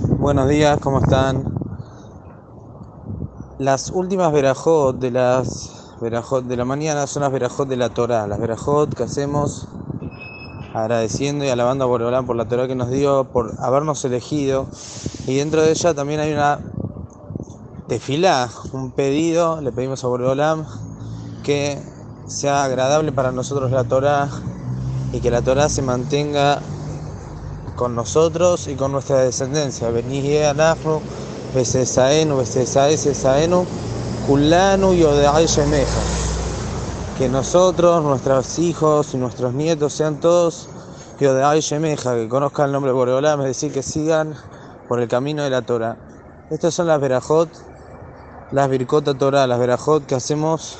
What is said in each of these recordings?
Buenos días, ¿cómo están? Las últimas verajot de las verajot de la mañana son las verajot de la Torah, las verajot que hacemos agradeciendo y alabando a Boreolán por la Torah que nos dio, por habernos elegido. Y dentro de ella también hay una tefilá, un pedido, le pedimos a Boreolán que sea agradable para nosotros la Torah y que la Torah se mantenga con nosotros y con nuestra descendencia. Benihie anafnu, besesaenu, besesae, sesaenu, kulanu y shemeja. Que nosotros, nuestros hijos y nuestros nietos sean todos Yodeai Shemeja, que conozcan el nombre de Boreolam, es decir, que sigan por el camino de la Torah. Estas son las verajot, las birkota Torah, las verajot que hacemos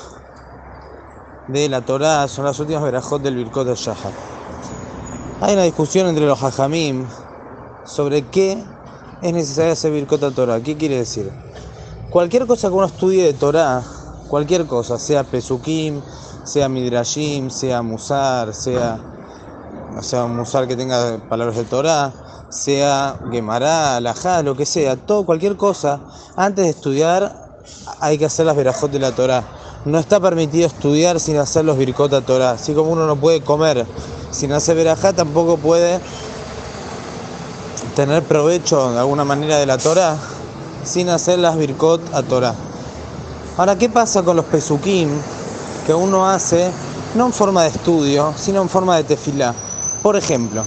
de la Torah, son las últimas verajot del birkot Shahar. Hay una discusión entre los hajamim sobre qué es necesario hacer birkota Torah. ¿Qué quiere decir? Cualquier cosa que uno estudie de Torah, cualquier cosa, sea Pesukim, sea Midrashim, sea Musar, sea, sea Musar que tenga palabras de Torah, sea Gemara, Alajá, lo que sea, todo, cualquier cosa, antes de estudiar hay que hacer las verajot de la Torah. No está permitido estudiar sin hacer los birkota Torah. Así como uno no puede comer sin hacer verajá, tampoco puede tener provecho de alguna manera de la Torah sin hacer las birkot a Torah. Ahora, ¿qué pasa con los pesukim que uno hace no en forma de estudio, sino en forma de tefilá? Por ejemplo,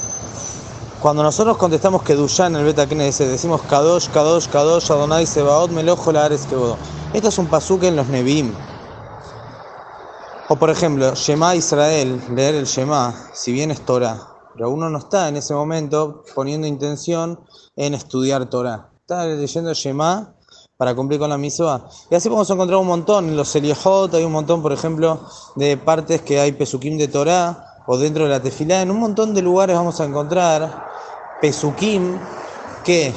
cuando nosotros contestamos que en el Beta decimos Kadosh, Kadosh, Kadosh, Adonai, Sebaot, Melojo, Laares, Kebodo. Esto es un pasuk en los Nebim. O por ejemplo, Shema Israel, leer el Shema, si bien es Torah, pero uno no está en ese momento poniendo intención en estudiar Torah. Está leyendo Shema para cumplir con la misma. Y así podemos encontrar un montón. En los Eliahot hay un montón, por ejemplo, de partes que hay Pesukim de Torah o dentro de la Tefilá. En un montón de lugares vamos a encontrar Pesukim que,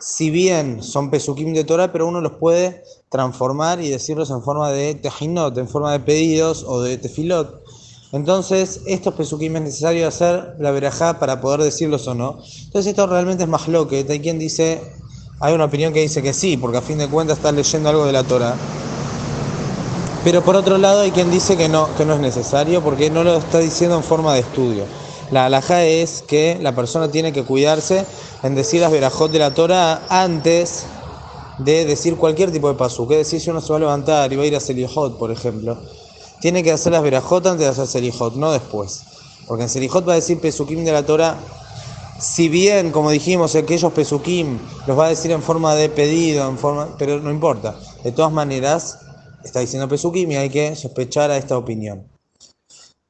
si bien son Pesukim de Torah, pero uno los puede transformar y decirlos en forma de tejinot, en forma de pedidos o de tefilot. Entonces, estos pesukim es necesario hacer la verajá para poder decirlos o no. Entonces, esto realmente es más que Hay quien dice, hay una opinión que dice que sí, porque a fin de cuentas está leyendo algo de la Torah. Pero por otro lado, hay quien dice que no, que no es necesario, porque no lo está diciendo en forma de estudio. La alajá es que la persona tiene que cuidarse en decir las verajot de la Torah antes de decir cualquier tipo de pasú. Que decir si uno se va a levantar y va a ir a Selijot, por ejemplo, tiene que hacer las verajot antes de hacer Selijot, no después. Porque en Selijot va a decir Pesukim de la Torah. Si bien, como dijimos, aquellos Pesukim los va a decir en forma de pedido, en forma, pero no importa. De todas maneras, está diciendo Pesukim y hay que sospechar a esta opinión.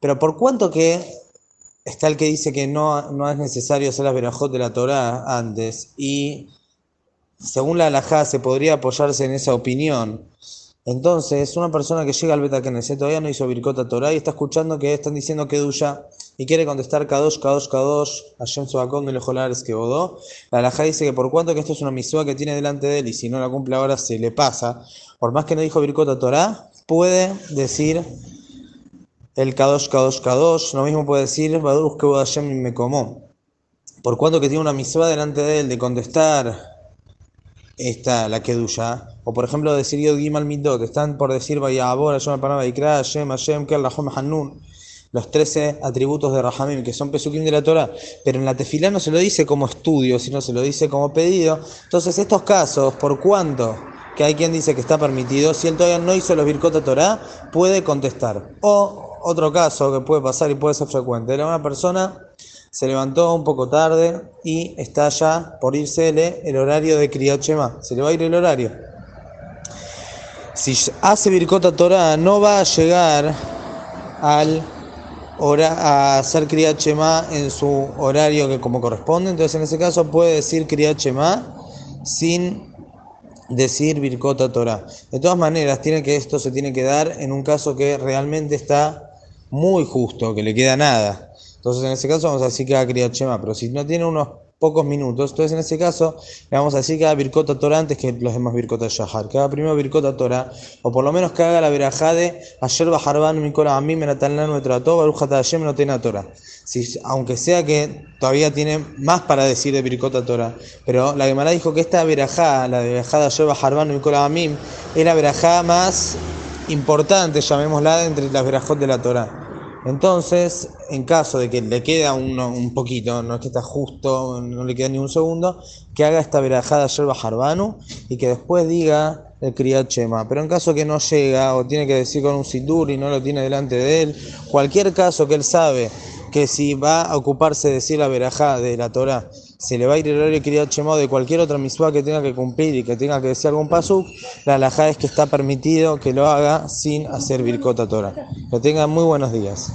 Pero por cuanto que está el que dice que no, no es necesario hacer las verajot de la Torah antes y según la halajá se podría apoyarse en esa opinión. Entonces, una persona que llega al Beta Knesset todavía no hizo Birkota Torah y está escuchando que están diciendo que Duya y quiere contestar Kadosh, Kadosh, Kadosh, Hashem Sobakon, el Ojolares que Bodó. La halajá dice que por cuanto que esto es una misua que tiene delante de él y si no la cumple ahora se le pasa, por más que no dijo Birkota Torah, puede decir el Kadosh, Kadosh, Kadosh. Lo mismo puede decir Badush que Hashem me comó. Por cuanto que tiene una misua delante de él de contestar esta, la Kedusha, o por ejemplo decir Yod Gimal Midot, están por decir Vayabor, Hashem Panama Ikra, Hashem, Hashem, Kerlahom Hanun, los 13 atributos de Rahamim, que son Pesukim de la Torah, pero en la tefilá no se lo dice como estudio, sino se lo dice como pedido. Entonces, estos casos, por cuanto que hay quien dice que está permitido, si él todavía no hizo los Birkota Torah, puede contestar. O otro caso que puede pasar y puede ser frecuente, era una persona se levantó un poco tarde y está ya por irse el horario de Kriyat Shema. Se le va a ir el horario. Si hace Birkota Torah, no va a llegar al hora, a hacer Kriyat Shema en su horario que como corresponde. Entonces, en ese caso, puede decir Kriyat Shema sin decir Birkota Torah. De todas maneras, tiene que esto se tiene que dar en un caso que realmente está muy justo, que le queda nada. Entonces, en ese caso, vamos a decir que haga Kriyat Shema. Pero si no tiene unos pocos minutos. Entonces, en ese caso, le vamos a decir que haga Birkota Torah antes que los demás Birkota Shahar. Que haga primero Birkota Torah, o por lo menos que haga la verajá de Ayer Bajarban Mikola Amim Menatalán Trató, Barujata Hashem no tenga Torah. Si, aunque sea que todavía tiene más para decir de Birkota Torah. Pero la Gemara dijo que esta verajá, la verajá de Ayer Bajarban Mikola Amim, es la verajá más importante, llamémosla, entre las verajot de la Torah. Entonces, en caso de que le queda un poquito, no es que está justo, no le queda ni un segundo, que haga esta verajada yerba jarbanu y que después diga el Kriyat Shema. Pero en caso que no llega o tiene que decir con un sidur y no lo tiene delante de él, cualquier caso que él sabe que si va a ocuparse de decir la verajá de la Torah, se le va a ir el horario Kriyat Shema de cualquier otra misua que tenga que cumplir y que tenga que decir algún pasuk, la alajá es que está permitido que lo haga sin hacer Birkota Torah. Que tengan muy buenos días.